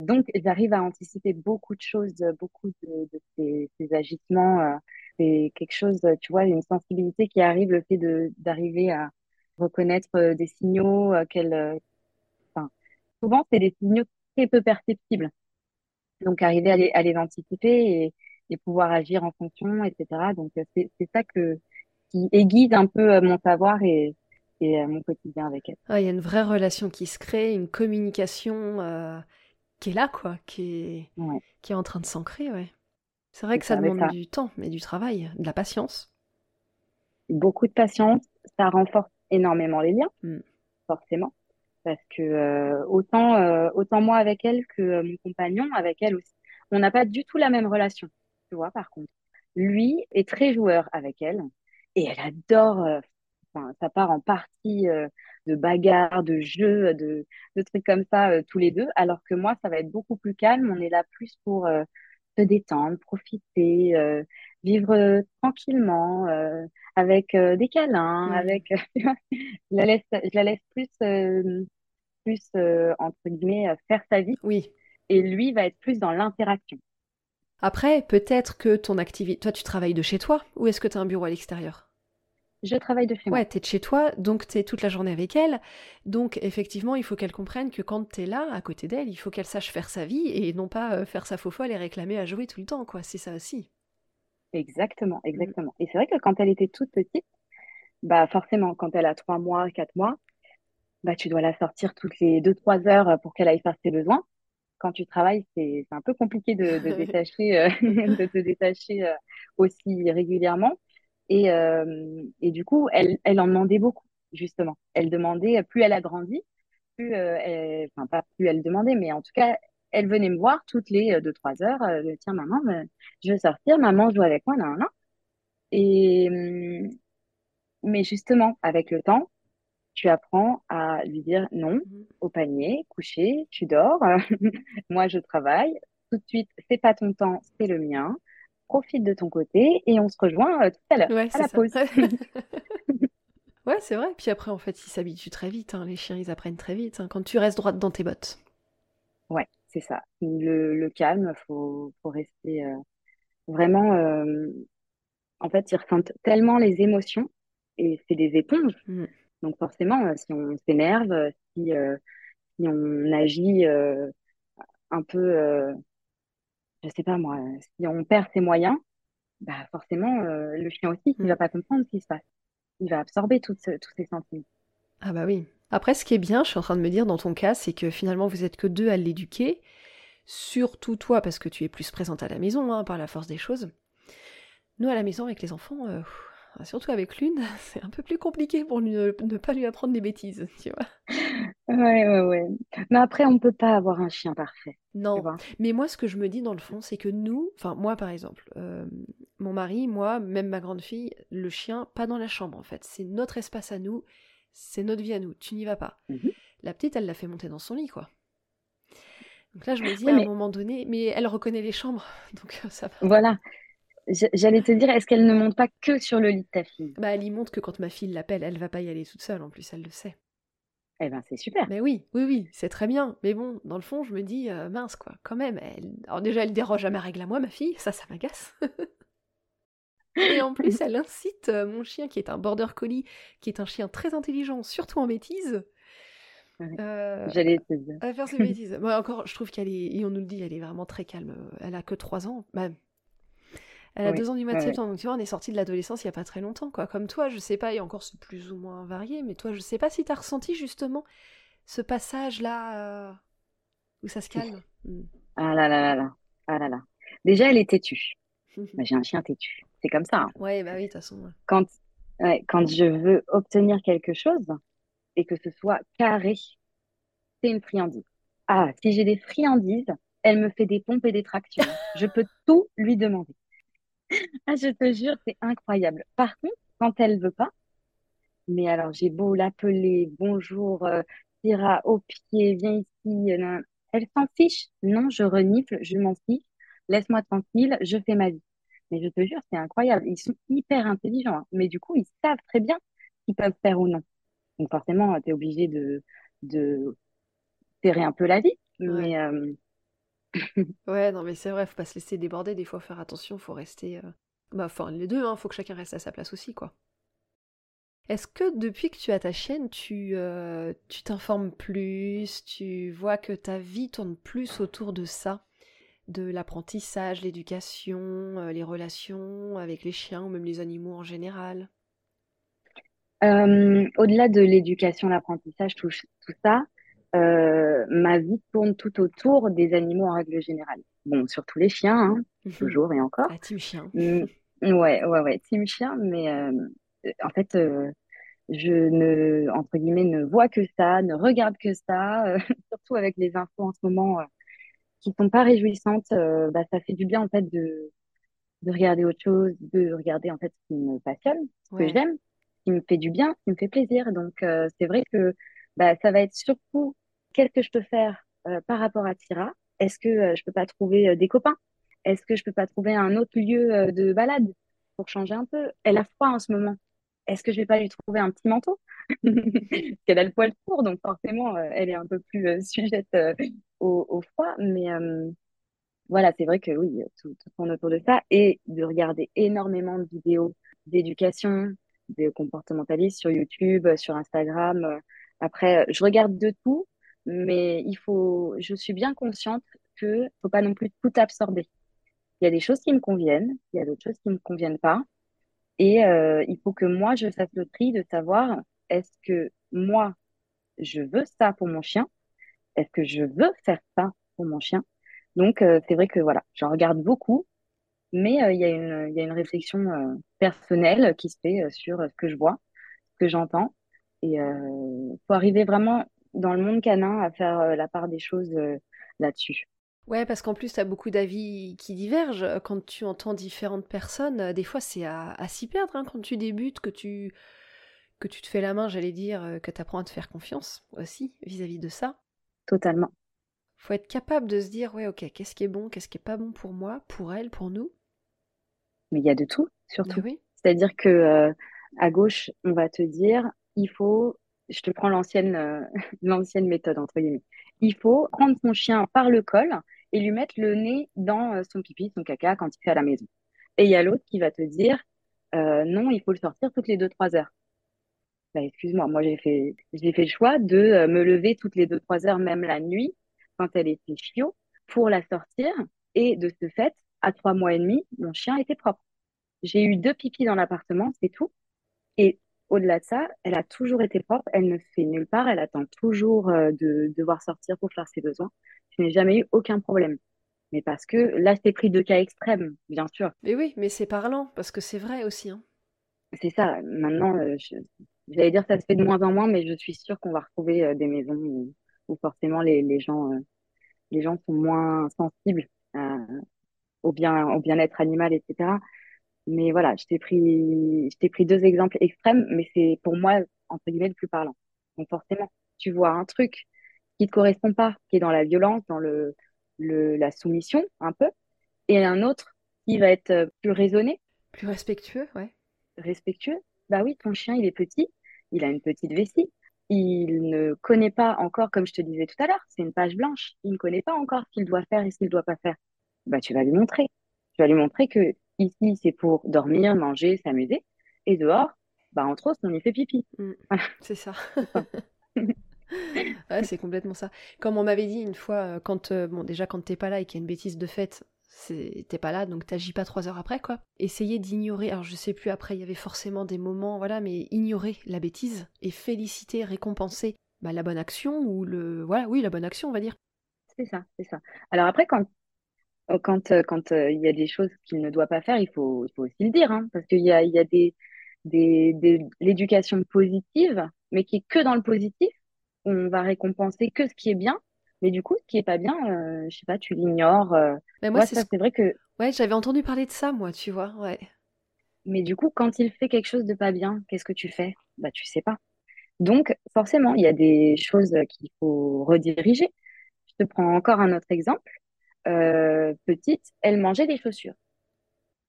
Donc, j'arrive à anticiper beaucoup de choses, euh, beaucoup de, de ces, ces agissements. euh, c'est quelque chose, euh, tu vois, une sensibilité qui arrive, le fait de d'arriver à reconnaître euh, des signaux euh, qu'elle, euh, enfin, souvent, c'est des signaux très peu perceptibles. Donc, arriver à les, à les anticiper et, et pouvoir agir en fonction, etc. Donc, euh, c'est c'est ça que, qui aiguise un peu euh, mon savoir et, et euh, mon quotidien avec elle. Ah, il y a une vraie relation qui se crée, une communication euh, qui est là, quoi, qui est, Ouais, qui est en train de s'ancrer, ouais. C'est vrai que ça demande ça, du temps, mais du travail, de la patience. beaucoup de patience, ça renforce énormément les liens, Hmm. forcément. Parce que euh, autant, euh, autant moi avec elle que mon compagnon avec elle aussi. On n'a pas du tout la même relation, tu vois, par contre. Lui est très joueur avec elle et elle adore, euh, enfin, ça part en partie euh, de bagarre, de jeux, de, de trucs comme ça, euh, tous les deux, alors que moi, ça va être beaucoup plus calme. On est là plus pour se détendre, profiter, vivre tranquillement, avec des câlins, avec, (laughs) je la laisse, je la laisse plus, plus entre guillemets, faire sa vie, Oui. et lui va être plus dans l'interaction. Après, peut-être que ton activité... Toi, tu travailles de chez toi, ou est-ce que tu as un bureau à l'extérieur? Je travaille de chez Ouais, moi. t'es de chez toi, donc t'es toute la journée avec elle. Donc, effectivement, il faut qu'elle comprenne que quand t'es là, à côté d'elle, il faut qu'elle sache faire sa vie et non pas euh, faire sa faux folle et réclamer à jouer tout le temps, quoi. C'est ça aussi. Exactement, Mm. exactement. Et c'est vrai que quand elle était toute petite, bah forcément, quand elle a trois mois, quatre mois, bah tu dois la sortir toutes les deux, trois heures pour qu'elle aille faire ses besoins. Quand tu travailles, c'est un peu compliqué de, de (laughs) détacher, euh, (laughs) de te détacher euh, aussi régulièrement. Et, euh, et du coup, elle, elle en demandait beaucoup, justement. Elle demandait, plus elle a grandi, plus, elle- enfin, pas plus elle demandait, mais en tout cas, elle venait me voir toutes les deux, trois heures. Tiens, maman, je veux sortir, maman, joue avec moi, non. Et, hum, mais justement, avec le temps, tu apprends à lui dire non Mhm. au panier, coucher, tu dors, (laughs) moi je travaille, tout de suite, c'est pas ton temps, c'est le mien, profite de ton côté et on se rejoint euh, tout à l'heure, Ouais, à c'est la ça. pause. (laughs) (laughs) Ouais, c'est vrai. Puis après, en fait, ils s'habituent très vite. hein. Les chiens, ils apprennent très vite. hein. Quand tu restes droite dans tes bottes. Ouais, c'est ça. Le, le calme, faut, faut rester euh, vraiment. euh, en fait, ils ressentent tellement les émotions et c'est des éponges. Mm. Donc forcément, euh, si on s'énerve, euh, si, euh, si on agit euh, un peu, euh, je sais pas moi, si on perd ses moyens, bah forcément, le chien aussi, il Mm. va pas comprendre ce qui se passe. Il va absorber toutes ce- tous ces sentiments. Ah bah oui. Après, ce qui est bien, je suis en train de me dire dans ton cas, c'est que finalement, vous êtes que deux à l'éduquer. Surtout toi, parce que tu es plus présente à la maison, hein, par la force des choses. Nous, à la maison, avec les enfants, surtout avec l'une, (laughs) c'est un peu plus compliqué pour lui- ne pas lui apprendre des bêtises, (laughs) tu vois. Ouais, ouais, ouais. Mais après, on peut pas avoir un chien parfait, Non, mais moi, ce que je me dis dans le fond, c'est que nous, enfin moi par exemple, euh, mon mari, moi, même ma grande fille, le chien, pas dans la chambre en fait. C'est notre espace à nous, c'est notre vie à nous. Tu n'y vas pas. Mhm. La petite, elle l'a fait monter dans son lit, quoi. Donc là, je me dis Oui, à un moment donné, mais elle reconnaît les chambres, (laughs) donc euh, ça va. voilà. J'allais te dire, est-ce qu'elle ne monte pas que sur le lit de ta fille? Bah, elle y montre que quand ma fille l'appelle, elle va pas y aller toute seule, en plus, elle le sait. Eh ben, c'est super. Mais oui, oui, oui, c'est très bien. Mais bon, dans le fond, je me dis, euh, mince quoi, quand même. Elle... Alors déjà, elle déroge à ma règle à moi, ma fille, ça, ça m'agace. (laughs) Et en plus, elle incite euh, mon chien, qui est un border collie, qui est un chien très intelligent, surtout en bêtises, Ouais, euh, J'allais te dire. à faire ses (laughs) bêtises. Moi, encore, je trouve qu'elle est, et on nous le dit, elle est vraiment très calme. Elle a que 3 ans. Bah, elle a Oui, 2 ans du mois de ouais, septembre, donc tu vois, on est sorti de l'adolescence il y a pas très longtemps, quoi. Comme toi, je sais pas, et encore c'est plus ou moins varié, mais toi, je sais pas si t'as ressenti justement ce passage-là euh, où ça se calme. Mm. Ah là là là là. Ah là là. Déjà, elle est têtue. (laughs) Bah, j'ai un chien têtu. C'est comme ça. hein. Ouais, bah oui, de toute façon. ouais. Quand, ouais, quand je veux obtenir quelque chose et que ce soit carré, c'est une friandise. Ah, si j'ai des friandises, elle me fait des pompes et des tractions. Je peux tout lui demander. (laughs) Ah, je te jure, c'est incroyable. Par contre, quand elle veut pas, mais alors j'ai beau l'appeler, bonjour, euh, Tira, au pied, viens ici, euh, nan. elle s'en fiche. Non, je renifle, je m'en fiche. Laisse-moi tranquille, je fais ma vie. Mais je te jure, c'est incroyable. Ils sont hyper intelligents, hein. Mais du coup, ils savent très bien ce qu'ils peuvent faire ou non. Donc forcément, tu es obligé de, de serrer un peu la vie. Ouais. Mais euh, (laughs) Ouais, non, mais c'est vrai, faut pas se laisser déborder, des fois, faire attention, faut rester. euh, Bah, enfin, les deux, hein, faut que chacun reste à sa place aussi, quoi. Est-ce que depuis que tu as ta chienne, tu euh, tu t'informes plus, tu vois que ta vie tourne plus autour de ça, de l'apprentissage, l'éducation, euh, les relations avec les chiens ou même les animaux en général? euh, au-delà de l'éducation, l'apprentissage, tout, tout ça, euh, ma vie tourne tout autour des animaux en règle générale. Bon, surtout les chiens, hein, toujours et encore. La team chien. Mm, ouais, ouais, ouais, team chien, mais euh, en fait, euh, je ne, entre guillemets, ne vois que ça, ne regarde que ça, (laughs) surtout avec les infos en ce moment qui sont pas réjouissantes, bah, ça fait du bien en fait de, de regarder autre chose, de regarder en fait ce qui me passionne, ce que j'aime, ce qui me fait du bien, ce qui me fait plaisir. Donc c'est vrai que bah, ça va être surtout qu'est-ce que je peux faire euh, par rapport à Tira? Est-ce que euh, je peux pas trouver euh, des copains? Est-ce que je peux pas trouver un autre lieu de balade pour changer un peu? Elle a froid en ce moment. Est-ce que je vais pas lui trouver un petit manteau? Parce (laughs) qu'elle a le poil court, donc forcément, elle est un peu plus sujette au, froid. Mais voilà, c'est vrai que oui, tout, tout tourne autour de ça. Et de regarder énormément de vidéos d'éducation, de comportementalistes sur YouTube, sur Instagram. Euh, Après, euh, je regarde de tout, mais il faut, je suis bien consciente que faut pas non plus tout absorber. Il y a des choses qui me conviennent, il y a d'autres choses qui me conviennent pas. Et euh, il faut que moi, je fasse le tri de savoir est-ce que moi, je veux ça pour mon chien? Est-ce que je veux faire ça pour mon chien? Donc, euh, c'est vrai que voilà, j'en regarde beaucoup, Mais euh, il y a une, il y a une réflexion euh, personnelle qui se fait euh, sur ce que je vois, ce que j'entends. Et euh, faut arriver vraiment dans le monde canin à faire euh, la part des choses euh, là-dessus. Ouais, parce qu'en plus, tu as beaucoup d'avis qui divergent. Quand tu entends différentes personnes, des fois, c'est à, à s'y perdre hein, quand tu débutes, que tu, que tu te fais la main, j'allais dire, que tu apprends à te faire confiance aussi vis-à-vis de ça. Totalement. Faut être capable de se dire, ouais, ok, qu'est-ce qui est bon, qu'est-ce qui est pas bon pour moi, pour elle, pour nous. Mais il y a de tout, surtout. oui, C'est-à-dire que euh, à gauche, on va te dire, il faut, je te prends l'ancienne euh, (laughs) l'ancienne méthode, entre guillemets. Il faut prendre son chien par le col et lui mettre le nez dans euh, son pipi, son caca quand il fait à la maison. Et il y a l'autre qui va te dire, euh, non, il faut le sortir toutes les deux, trois heures. Bah, excuse-moi, moi j'ai fait, j'ai fait le choix de me lever toutes les deux, trois heures, même la nuit, quand elle était chiot, pour la sortir. Et de ce fait, à trois mois et demi, mon chien était propre. J'ai eu deux pipis dans l'appartement, c'est tout. Et au-delà de ça, elle a toujours été propre, elle ne fait nulle part, elle attend toujours euh, de devoir sortir pour faire ses besoins. Je n'ai jamais eu aucun problème. Mais parce que là, c'est pris deux cas extrêmes, bien sûr. mais oui, mais c'est parlant, parce que c'est vrai aussi, hein. C'est ça. Maintenant, euh, j'allais dire ça se fait de moins en moins, mais je suis sûre qu'on va retrouver euh, des maisons où, où forcément les, les gens, les gens sont moins sensibles au bien, au bien-être animal, etc. Mais voilà, je t'ai pris, je t'ai pris deux exemples extrêmes, mais c'est pour moi, entre guillemets, le plus parlant. Donc forcément, tu vois un truc qui te correspond pas, qui est dans la violence, dans le, le, la soumission, un peu, et un autre qui va être euh, plus raisonné, Plus respectueux, ouais. respectueux. Bah oui, ton chien, il est petit, il a une petite vessie, il ne connaît pas encore, comme je te disais tout à l'heure, c'est une page blanche, il ne connaît pas encore ce qu'il doit faire et ce qu'il ne doit pas faire. Bah tu vas lui montrer. Tu vas lui montrer que ici, c'est pour dormir, manger, s'amuser, et dehors, bah entre autres, on y fait pipi. Mm, (laughs) c'est ça. (laughs) Ouais, c'est complètement ça. Comme on m'avait dit une fois, euh, quand euh, bon déjà quand t'es pas là et qu'il y a une bêtise de c'est t'es pas là, donc t'agis pas trois heures après quoi. Essayez d'ignorer. Alors je sais plus après, il y avait forcément des moments, voilà, mais ignorer la bêtise et féliciter, récompenser bah, la bonne action ou le voilà, oui la bonne action on va dire. C'est ça, c'est ça. Alors après, quand quand euh, quand euh, il y a des choses qu'il ne doit pas faire, il faut il faut aussi le dire, hein, parce qu'il y a il y a des des, des l'éducation positive, mais qui est que dans le positif. On va récompenser que ce qui est bien, mais du coup, ce qui est pas bien, euh, je sais pas, tu l'ignores. euh. Mais moi Ouais, c'est ça, ce c'est vrai que. ouais j'avais entendu parler de ça moi, tu vois, ouais. Mais du coup, quand il fait quelque chose de pas bien, qu'est-ce que tu fais? Bah, tu sais pas. Donc, forcément, il y a des choses qu'il faut rediriger. Je te prends encore un autre exemple. Euh, petite, elle mangeait des chaussures.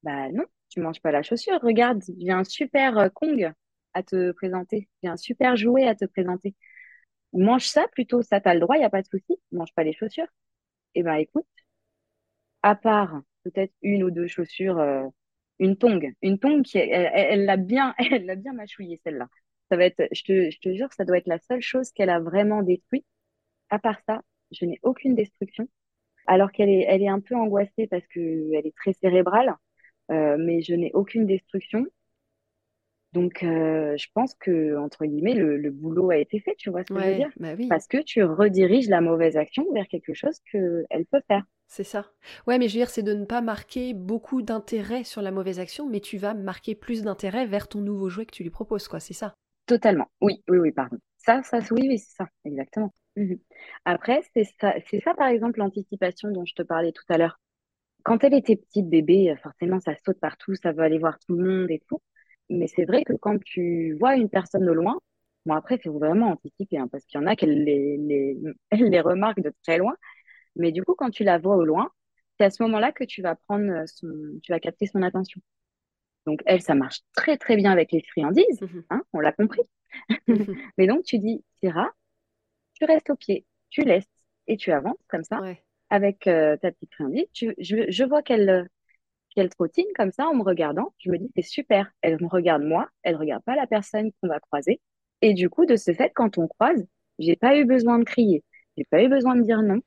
Bah non, tu manges pas la chaussure. Regarde, j'ai un super euh, Kong à te présenter. J'ai un super jouet à te présenter. Mange ça plutôt, ça t'as le droit, il n'y a pas de souci. Mange pas les chaussures. Eh ben écoute, à part peut-être une ou deux chaussures, euh, une tongue, une tongue qui elle l'a bien, (laughs) elle l'a bien mâchouillée celle-là. Ça va être, je te, je te jure, ça doit être la seule chose qu'elle a vraiment détruite. À part ça, je n'ai aucune destruction. Alors qu'elle est, elle est un peu angoissée parce que elle est très cérébrale, euh, mais je n'ai aucune destruction. Donc, euh, je pense que, entre guillemets, le, le boulot a été fait, tu vois ce que je veux dire? bah oui. Parce que tu rediriges la mauvaise action vers quelque chose qu'elle peut faire. C'est ça. Ouais, mais je veux dire, c'est de ne pas marquer beaucoup d'intérêt sur la mauvaise action, mais tu vas marquer plus d'intérêt vers ton nouveau jouet que tu lui proposes, quoi, c'est ça. Totalement. Oui, oui, oui, pardon. Ça, ça, oui, oui, c'est ça, exactement. Mhm. Après, c'est ça, c'est ça, par exemple, l'anticipation dont je te parlais tout à l'heure. Quand elle était petite bébé, euh, forcément, ça saute partout, ça veut aller voir tout le monde et tout. Mais c'est vrai que quand tu vois une personne de loin, bon, après, il faut vraiment anticiper, hein, parce qu'il y en a qui les, les, (laughs) remarquent de très loin. Mais du coup, quand tu la vois au loin, c'est à ce moment-là que tu vas prendre euh, tu vas capter son attention. Donc, elle, ça marche très, très bien avec les friandises, Mhm, hein, on l'a compris. (laughs) Mais donc, tu dis, Tira, tu restes au pied, tu laisses et tu avances comme ça Ouais, avec euh, ta petite friandise. Tu, je, je vois qu'elle euh, qu'elle trottine comme ça en me regardant. Je me dis, c'est super. Elle me regarde moi, elle regarde pas la personne qu'on va croiser. Et du coup, de ce fait, quand on croise, j'ai pas eu besoin de crier, j'ai pas eu besoin de dire non.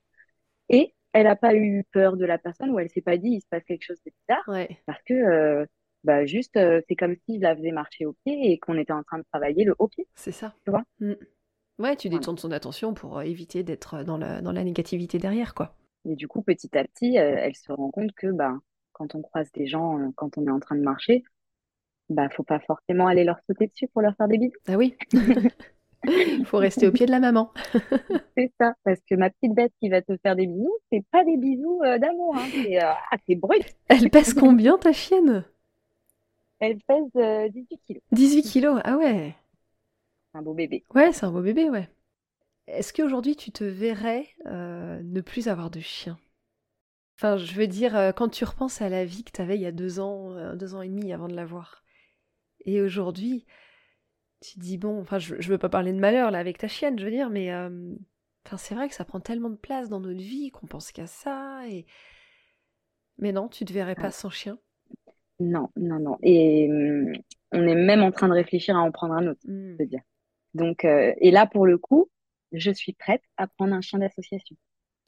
Et elle n'a pas eu peur de la personne ou elle s'est pas dit, il se passe quelque chose de bizarre ouais, parce que euh, bah, juste, euh, c'est comme si je la faisais marcher au pied et qu'on était en train de travailler le haut pied, c'est ça. tu vois. Mm. Ouais, tu détournes son attention pour euh, éviter d'être dans la, dans la négativité derrière, quoi. Et du coup, petit à petit, euh, elle se rend compte que bah, quand on croise des gens, euh, quand on est en train de marcher, bah, faut pas forcément aller leur sauter dessus pour leur faire des bisous. Ah oui. Il (laughs) faut rester au pied de la maman. (laughs) c'est ça, parce que ma petite bête qui va te faire des bisous, c'est pas des bisous euh, d'amour, hein. c'est euh, brut. Elle pèse combien ta chienne? Elle pèse 18 kilos. 18 kilos, ah ouais. Un beau bébé. Ouais, c'est un beau bébé, ouais. Est-ce qu'aujourd'hui tu te verrais ne plus avoir de chien? Enfin, je veux dire, quand tu repenses à la vie que tu avais il y a deux ans, deux ans et demi avant de l'avoir, et aujourd'hui, tu dis, bon, enfin, je, je veux pas parler de malheur là avec ta chienne, je veux dire, mais enfin, c'est vrai que ça prend tellement de place dans notre vie qu'on pense qu'à ça. Et... Mais non, tu te verrais pas sans chien? Non, non, non. Et mmh, on est même en train de réfléchir à en prendre un autre, je veux dire. Donc, et là, pour le coup, je suis prête à prendre un chien d'association.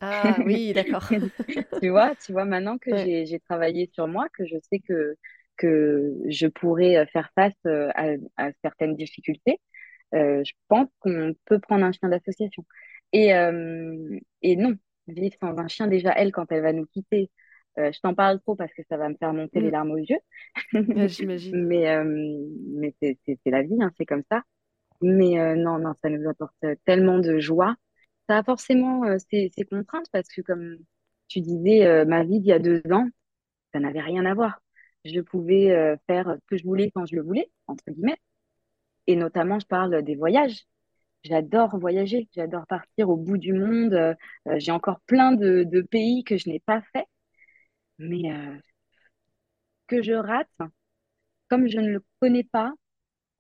Ah (laughs) oui, d'accord. (laughs) tu vois, tu vois, maintenant que j'ai travaillé sur moi, que je sais que que je pourrais euh, faire face euh, à, certaines difficultés, euh, je pense qu'on peut prendre un chien d'association. Et, et non, vivre sans un chien, déjà, elle, quand elle va nous quitter, je t'en parle trop parce que ça va me faire monter les mm. larmes aux yeux. (laughs) J'imagine. mais mais c'est la vie, hein, c'est comme ça. Mais non, non, ça nous apporte tellement de joie. Ça a forcément ses, ses contraintes parce que, comme tu disais, ma vie d'il y a deux ans, ça n'avait rien à voir je pouvais euh, faire ce que je voulais quand je le voulais, entre guillemets. Et notamment, je parle des voyages. J'adore voyager, j'adore partir au bout du monde. Euh, j'ai encore plein de, pays que je n'ai pas fait, mais euh, que je rate, comme je ne le connais pas,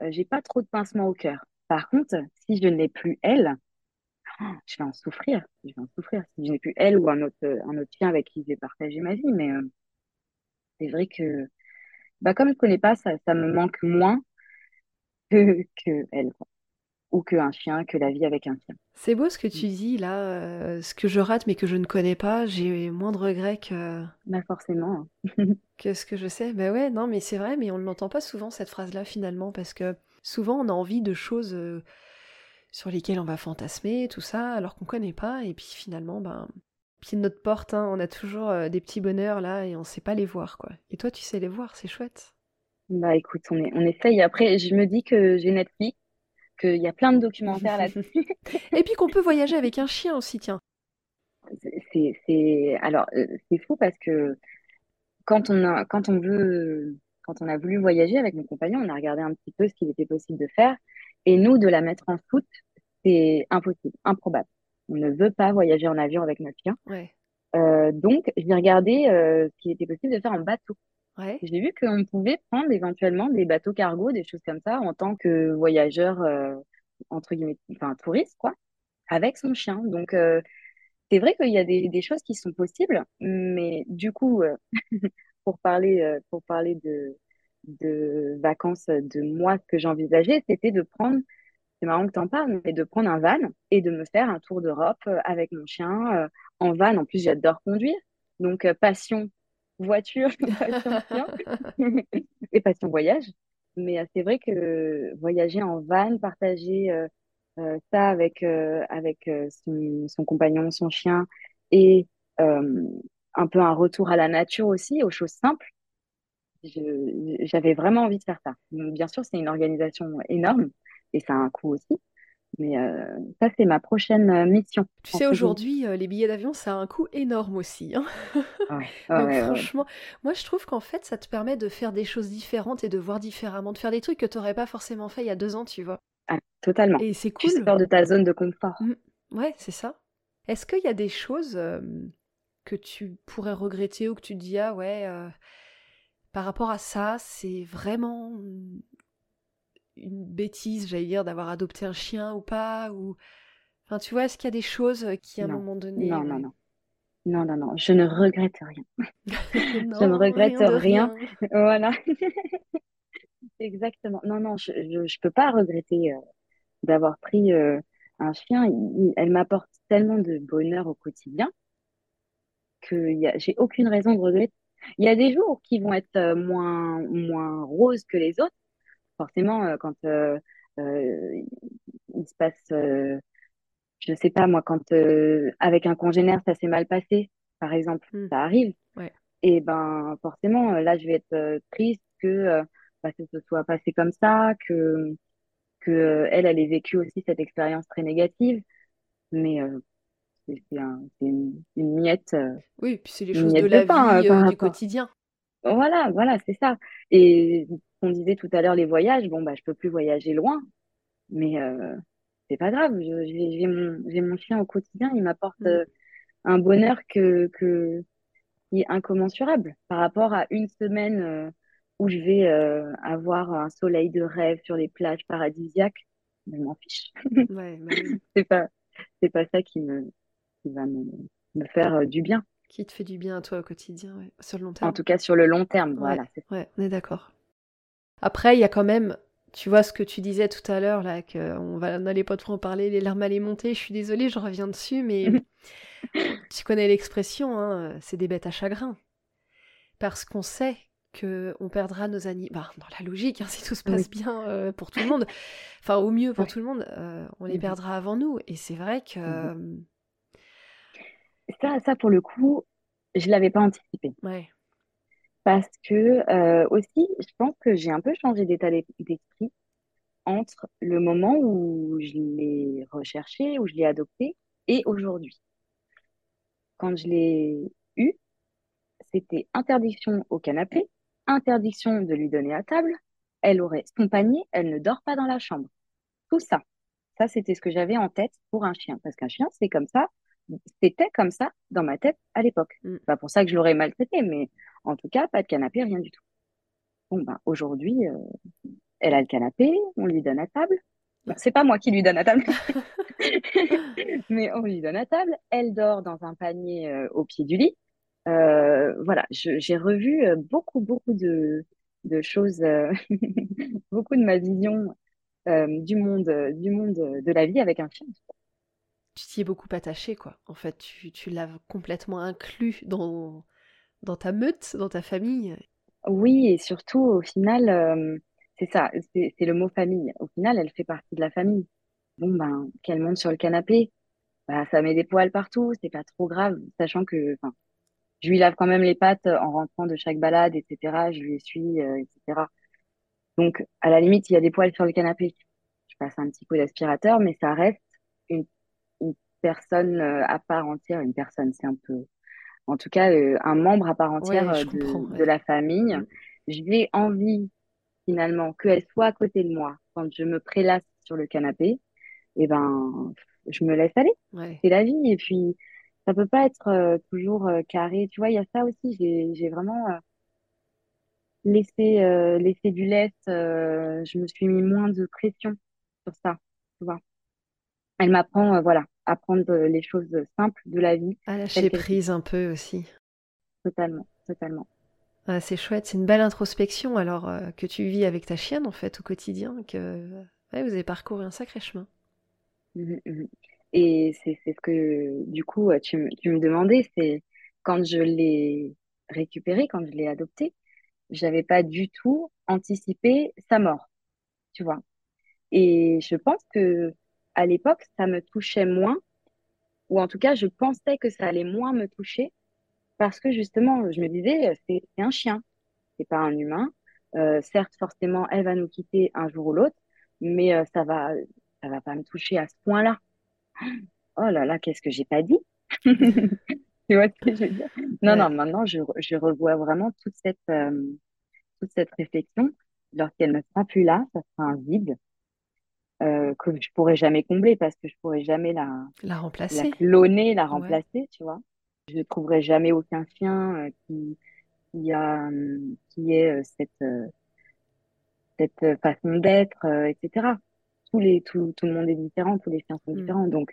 j'ai pas trop de pincement au cœur. Par contre, si je n'ai plus elle, je vais en souffrir. Je vais en souffrir si je n'ai plus elle ou un autre, un autre chien avec qui je vais partager ma vie. Mais c'est vrai que bah, comme je ne connais pas, ça, me manque moins que elle, ou qu'un chien, que la vie avec un chien. C'est beau ce que tu dis là, euh, ce que je rate mais que je ne connais pas, j'ai moins de regrets que. Bah forcément. (laughs) que ce que je sais. Bah ouais, non, mais c'est vrai, mais on ne l'entend pas souvent cette phrase-là finalement, parce que souvent on a envie de choses euh, sur lesquelles on va fantasmer, tout ça, alors qu'on ne connaît pas, et puis finalement, ben, pied de notre porte, hein, on a toujours euh, des petits bonheurs là et on sait pas les voir quoi. Et toi, tu sais les voir, c'est chouette. Bah écoute, on, est, on essaye. Après, je me dis que j'ai Netflix, qu'il y a plein de documentaires (laughs) là-dessus. et puis qu'on peut voyager avec un chien aussi, tiens. C'est, alors euh, c'est fou parce que quand on a, quand on veut, quand on a voulu voyager avec mon compagnon, on a regardé un petit peu ce qu'il était possible de faire. Et nous, de la mettre en foot, c'est impossible, improbable on ne veut pas voyager en avion avec notre chien. Euh, donc, j'ai regardé euh, ce qu'il était possible de faire en bateau. J'ai vu qu'on pouvait prendre éventuellement des bateaux cargo, des choses comme ça, en tant que voyageur, euh, entre guillemets, enfin touriste, quoi, avec son chien. Donc, c'est vrai qu'il y a des, choses qui sont possibles, mais du coup, (laughs) pour parler, pour parler de, de vacances de moi, ce que j'envisageais, c'était de prendre c'est marrant que tu en parles, mais de prendre un van et de me faire un tour d'Europe euh, avec mon chien euh, en van. En plus, j'adore conduire. Donc, euh, passion voiture, (laughs) passion chien (laughs) et passion voyage. Mais c'est vrai que voyager en van, partager ça avec, avec son, compagnon, son chien et un peu un retour à la nature aussi, aux choses simples, j'avais vraiment envie de faire ça. Bien sûr, c'est une organisation énorme et ça a un coût aussi. Mais euh, ça, c'est ma prochaine euh, mission. Tu sais, aujourd'hui, euh, les billets d'avion, ça a un coût énorme aussi. Hein. (laughs) franchement, moi, je trouve qu'en fait, ça te permet de faire des choses différentes et de voir différemment, de faire des trucs que tu n'aurais pas forcément fait il y a deux ans, tu vois. Ah, totalement. Et c'est cool. Tu sors de ta zone de confort. Mmh. Ouais, c'est ça. Est-ce qu'il y a des choses que tu pourrais regretter ou que tu te dis, ah ouais, par rapport à ça, c'est vraiment une bêtise, j'allais dire, d'avoir adopté un chien ou pas ou... Enfin, tu vois, est-ce qu'il y a des choses qui, à un moment donné... Non, non, non. Non, non, non, je ne regrette rien. (laughs) je ne regrette rien. voilà. (laughs) Exactement. Non, non, je ne peux pas regretter euh, d'avoir pris euh, un chien. elle m'apporte tellement de bonheur au quotidien que j'ai aucune raison de regretter. Il y a des jours qui vont être euh, moins, moins roses que les autres, forcément, euh, quand euh, euh, il se passe, je sais pas moi, quand avec un congénère ça s'est mal passé, par exemple, hmm. ça arrive. Et ben forcément, là, je vais être triste que, bah, que ce soit passé comme ça, que, que elle, elle ait vécu aussi cette expérience très négative. Mais euh, c'est c'est un- c'est une, une miette, euh, Oui, puis c'est les choses de de la pain euh, vie, euh, du rapport. quotidien. Voilà, voilà, c'est ça. Et on disait tout à l'heure les voyages, bon, bah, je peux plus voyager loin, mais euh, c'est pas grave. J'ai mon, chien au quotidien, il m'apporte Mm. euh, un bonheur que, que, qui est incommensurable par rapport à une semaine euh, où je vais avoir un soleil de rêve sur les plages paradisiaques. Je m'en fiche. Ouais, bah oui. (laughs) C'est pas, ça qui me, qui va me, me faire du bien. Qui te fait du bien à toi au quotidien, ouais. Sur le long En terme. tout cas, sur le long terme, Ouais, voilà, ouais, on est d'accord. Après, il y a quand même, tu vois ce que tu disais tout à l'heure, là, qu'on n'allait pas trop en parler, les larmes allaient monter. Je suis désolée, je reviens dessus, mais (laughs) tu connais l'expression, hein, c'est des bêtes à chagrin. Parce qu'on sait que on perdra nos animaux. Bah, dans la logique, hein, si tout se Oui. passe bien euh, pour tout le monde, enfin au mieux pour tout le monde, euh, on les perdra avant nous. Et c'est vrai que euh, Ça, ça, pour le coup, je l'avais pas anticipé. ouais, Parce que euh, aussi, je pense que j'ai un peu changé d'état d'es- d'esprit entre le moment où je l'ai recherché, où je l'ai adopté, et aujourd'hui. Quand je l'ai eu, c'était interdiction au canapé, interdiction de lui donner à table. Elle aurait son panier, elle ne dort pas dans la chambre. Tout ça. Ça, c'était ce que j'avais en tête pour un chien. Parce qu'un chien, c'est comme ça. C'était comme ça dans ma tête à l'époque. Mm. Pas pour ça que je l'aurais maltraité, mais en tout cas, pas de canapé, rien du tout. Bon, ben, aujourd'hui, euh, elle a le canapé, on lui donne à table. Bon, c'est pas moi qui lui donne à table, (laughs) mais on lui donne à table. Elle dort dans un panier euh, au pied du lit. Euh, voilà, j'ai revu beaucoup, beaucoup de, de choses, (laughs) beaucoup de ma vision du monde, du monde de la vie avec un chien. tu t'y es beaucoup attaché, quoi. En fait, tu, tu l'as complètement inclus dans, dans ta meute, dans ta famille. Oui, et surtout, au final, euh, c'est ça, c'est le mot famille. Au final, elle fait partie de la famille. Bon, ben, qu'elle monte sur le canapé, bah, ça met des poils partout, c'est pas trop grave, sachant que, je lui lave quand même les pattes en rentrant de chaque balade, etc. Je lui essuie, euh, etc. Donc, à la limite, il y a des poils sur le canapé. Je passe un petit coup d'aspirateur, mais ça reste une, une personne euh, à part entière. Une personne, c'est un peu, en tout cas, euh, un membre à part entière Ouais, euh, de, la famille. Mm. J'ai envie, finalement, qu'elle soit à côté de moi quand je me prélasse sur le canapé. Et ben, je me laisse aller. Ouais. C'est la vie. Et puis, ça peut pas être euh, toujours euh, carré. Tu vois, il y a ça aussi. J'ai, j'ai vraiment euh, laissé, euh, laissé du lest. euh, je me suis mis moins de pression sur ça. Tu vois. Elle m'apprend, euh, voilà, à prendre euh, les choses simples de la vie, À lâcher prise un peu aussi. Totalement, totalement. Ah, c'est chouette, c'est une belle introspection alors euh, que tu vis avec ta chienne en fait au quotidien, que ouais, vous avez parcouru un sacré chemin. Mhm, mhm. Et c'est, ce que, du coup, euh, tu, me- tu me demandais, c'est quand je l'ai récupéré, quand je l'ai adopté, j'avais pas du tout anticipé sa mort, tu vois. Et je pense que à l'époque, ça me touchait moins, ou en tout cas, je pensais que ça allait moins me toucher, parce que justement, je me disais, euh, c'est un chien, c'est pas un humain. Euh, certes, forcément, elle va nous quitter un jour ou l'autre, mais euh, ça va, ça va pas me toucher à ce point-là. Oh là là, qu'est-ce que j'ai pas dit? (laughs) Tu vois ce que je veux dire? Non, non, maintenant, je, je revois vraiment toute cette, euh, toute cette réflexion. Lorsqu'elle ne sera plus là, ça sera un vide euh, que je pourrai jamais combler parce que je pourrai jamais la, la la remplacer. cloner, la Ouais, remplacer, tu vois. Je ne trouverai jamais aucun chien euh, qui, qui a, euh, qui ait euh, cette, euh, cette façon d'être, euh, etc. Tous les, tout, tout le monde est différent, tous les chiens sont Mm. différents. Donc,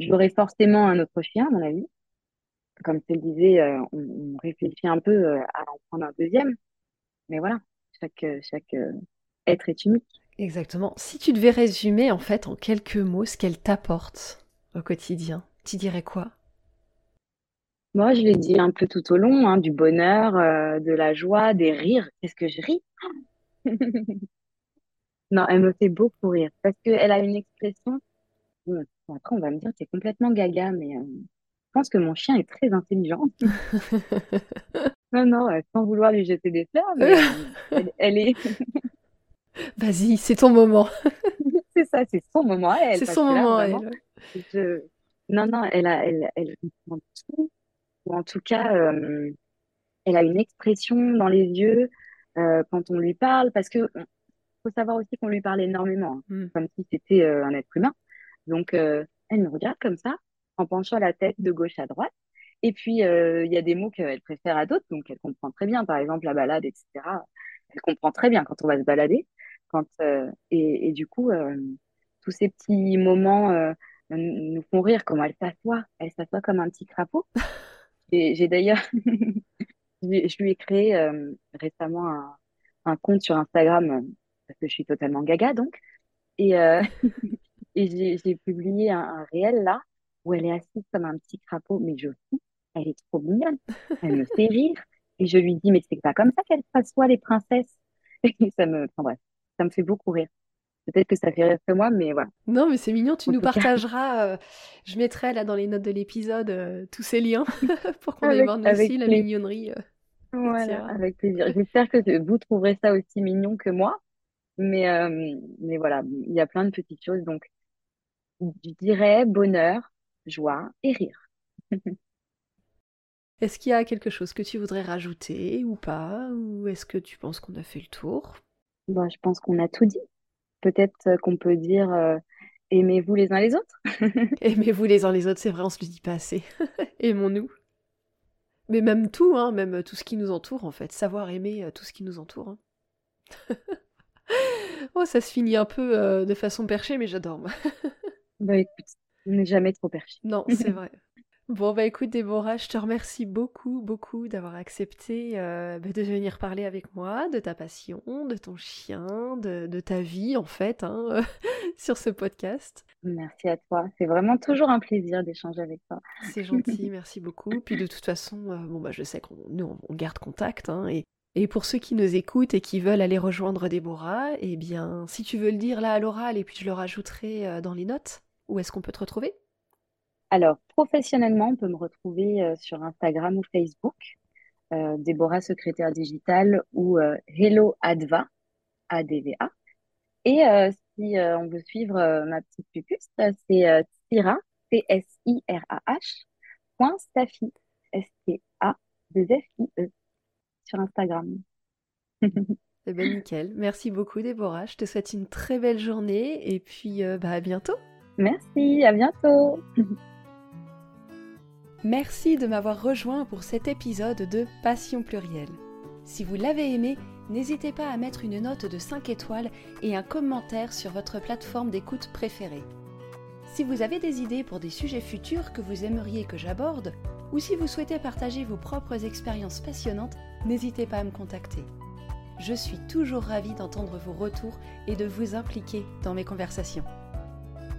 j'aurai forcément un autre chien, à mon avis. Comme tu le disais, euh, on, on réfléchit un peu euh, à en prendre un deuxième. Mais voilà, chaque, chaque euh, être est unique. Exactement. Si tu devais résumer en fait en quelques mots ce qu'elle t'apporte au quotidien, tu dirais quoi? Moi, je l'ai dit un peu tout au long, hein, du bonheur, euh, de la joie, des rires. Qu'est-ce que je ris? (laughs) Non, elle me fait beaucoup rire parce qu'elle a une expression. bon, après, on va me dire, c'est complètement gaga, mais euh, pense que mon chien est très intelligent. (laughs) non, non, euh, sans vouloir lui jeter des fleurs, mais euh, (laughs) elle, est. Vas-y, c'est ton moment. (laughs) c'est ça, c'est son moment à elle. C'est son moment à elle. Non, non, elle a, elle, elle comprend tout, ou en tout cas, euh, elle a une expression dans les yeux quand on lui parle, parce que faut savoir aussi qu'on lui parle énormément, hein, hmm. comme si c'était un être humain. Donc, elle me regarde comme ça, en penchant la tête de gauche à droite. Et puis, euh, il y a des mots qu'elle préfère à d'autres, donc elle comprend très bien. Par exemple, la balade, etc. Elle comprend très bien quand on va se balader. Quand, euh, et, et, du coup, euh, tous ces petits moments nous font rire. Comment elle s'assoit. Elle s'assoit comme un petit crapaud. (laughs) Et j'ai d'ailleurs, (laughs) je lui ai créé récemment un, un, compte sur Instagram, parce que je suis totalement gaga, donc. Et, (laughs) et j'ai publié un, un réel là où elle est assise comme un petit crapaud, mais je elle est trop mignonne, elle me fait rire. Et je lui dis, mais c'est pas comme ça qu'elles s'assoient les princesses. Et ça me, enfin, bref, ça me fait beaucoup rire. Peut-être que ça fait rire que moi, mais voilà. Non, mais c'est mignon, tu nous partageras. Euh, je mettrai là dans les notes de l'épisode euh, tous ces liens (laughs) pour qu'on les voit aussi, la mignonnerie. Euh, voilà, avec plaisir. J'espère que vous trouverez ça aussi mignon que moi. Mais, mais voilà, il y a plein de petites choses. Donc, je dirais bonheur, joie et rire. Est-ce qu'il y a quelque chose que tu voudrais rajouter ou pas? Ou est-ce que tu penses qu'on a fait le tour? Bon, Je pense qu'on a tout dit. Peut-être qu'on peut dire euh, aimez-vous les uns les autres. (laughs) aimez-vous les uns les autres, c'est vrai, on se le dit pas assez. (laughs) Aimons-nous. Mais même tout, hein, même tout ce qui nous entoure en fait. Savoir aimer euh, tout ce qui nous entoure. Hein. (laughs) oh, ça se finit un peu euh, de façon perchée, mais j'adore. bah écoute, on n'est jamais trop perché. Non, c'est vrai. Bon, bah écoute, Déborah, je te remercie beaucoup, beaucoup d'avoir accepté euh, bah, de venir parler avec moi de ta passion, de ton chien, de, ta vie, en fait, hein, (laughs) sur ce podcast. Merci à toi. C'est vraiment toujours un plaisir d'échanger avec toi. C'est gentil, (laughs) merci beaucoup. Puis de toute façon, euh, bon, bah, je sais qu'on nous, on garde contact. Hein, et, et pour ceux qui nous écoutent et qui veulent aller rejoindre Déborah, eh bien, si tu veux le dire là à l'oral, et puis je le rajouterai euh, dans les notes, où est-ce qu'on peut te retrouver? Alors, professionnellement, on peut me retrouver euh, sur Instagram ou Facebook, euh, Déborah Secrétaire Digitale ou euh, Hello Adva, ADVA. Et si on veut suivre ma petite pupuste, c'est Tira, T-S-I-R-A-H, point Stafi, S-T-A-2-F-I-E, sur Instagram. (laughs) Eh bien, nickel. Merci beaucoup, Déborah. Je te souhaite une très belle journée et puis bah, à bientôt. Merci, à bientôt. (laughs) Merci de m'avoir rejoint pour cet épisode de Passion plurielle. Si vous l'avez aimé, n'hésitez pas à mettre une note de 5 étoiles et un commentaire sur votre plateforme d'écoute préférée. Si vous avez des idées pour des sujets futurs que vous aimeriez que j'aborde, ou si vous souhaitez partager vos propres expériences passionnantes, n'hésitez pas à me contacter. Je suis toujours ravie d'entendre vos retours et de vous impliquer dans mes conversations.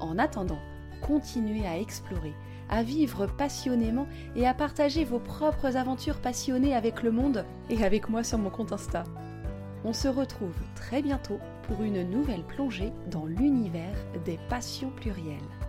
En attendant, continuez à explorer, à vivre passionnément et à partager vos propres aventures passionnées avec le monde et avec moi sur mon compte Insta. On se retrouve très bientôt pour une nouvelle plongée dans l'univers des passions plurielles.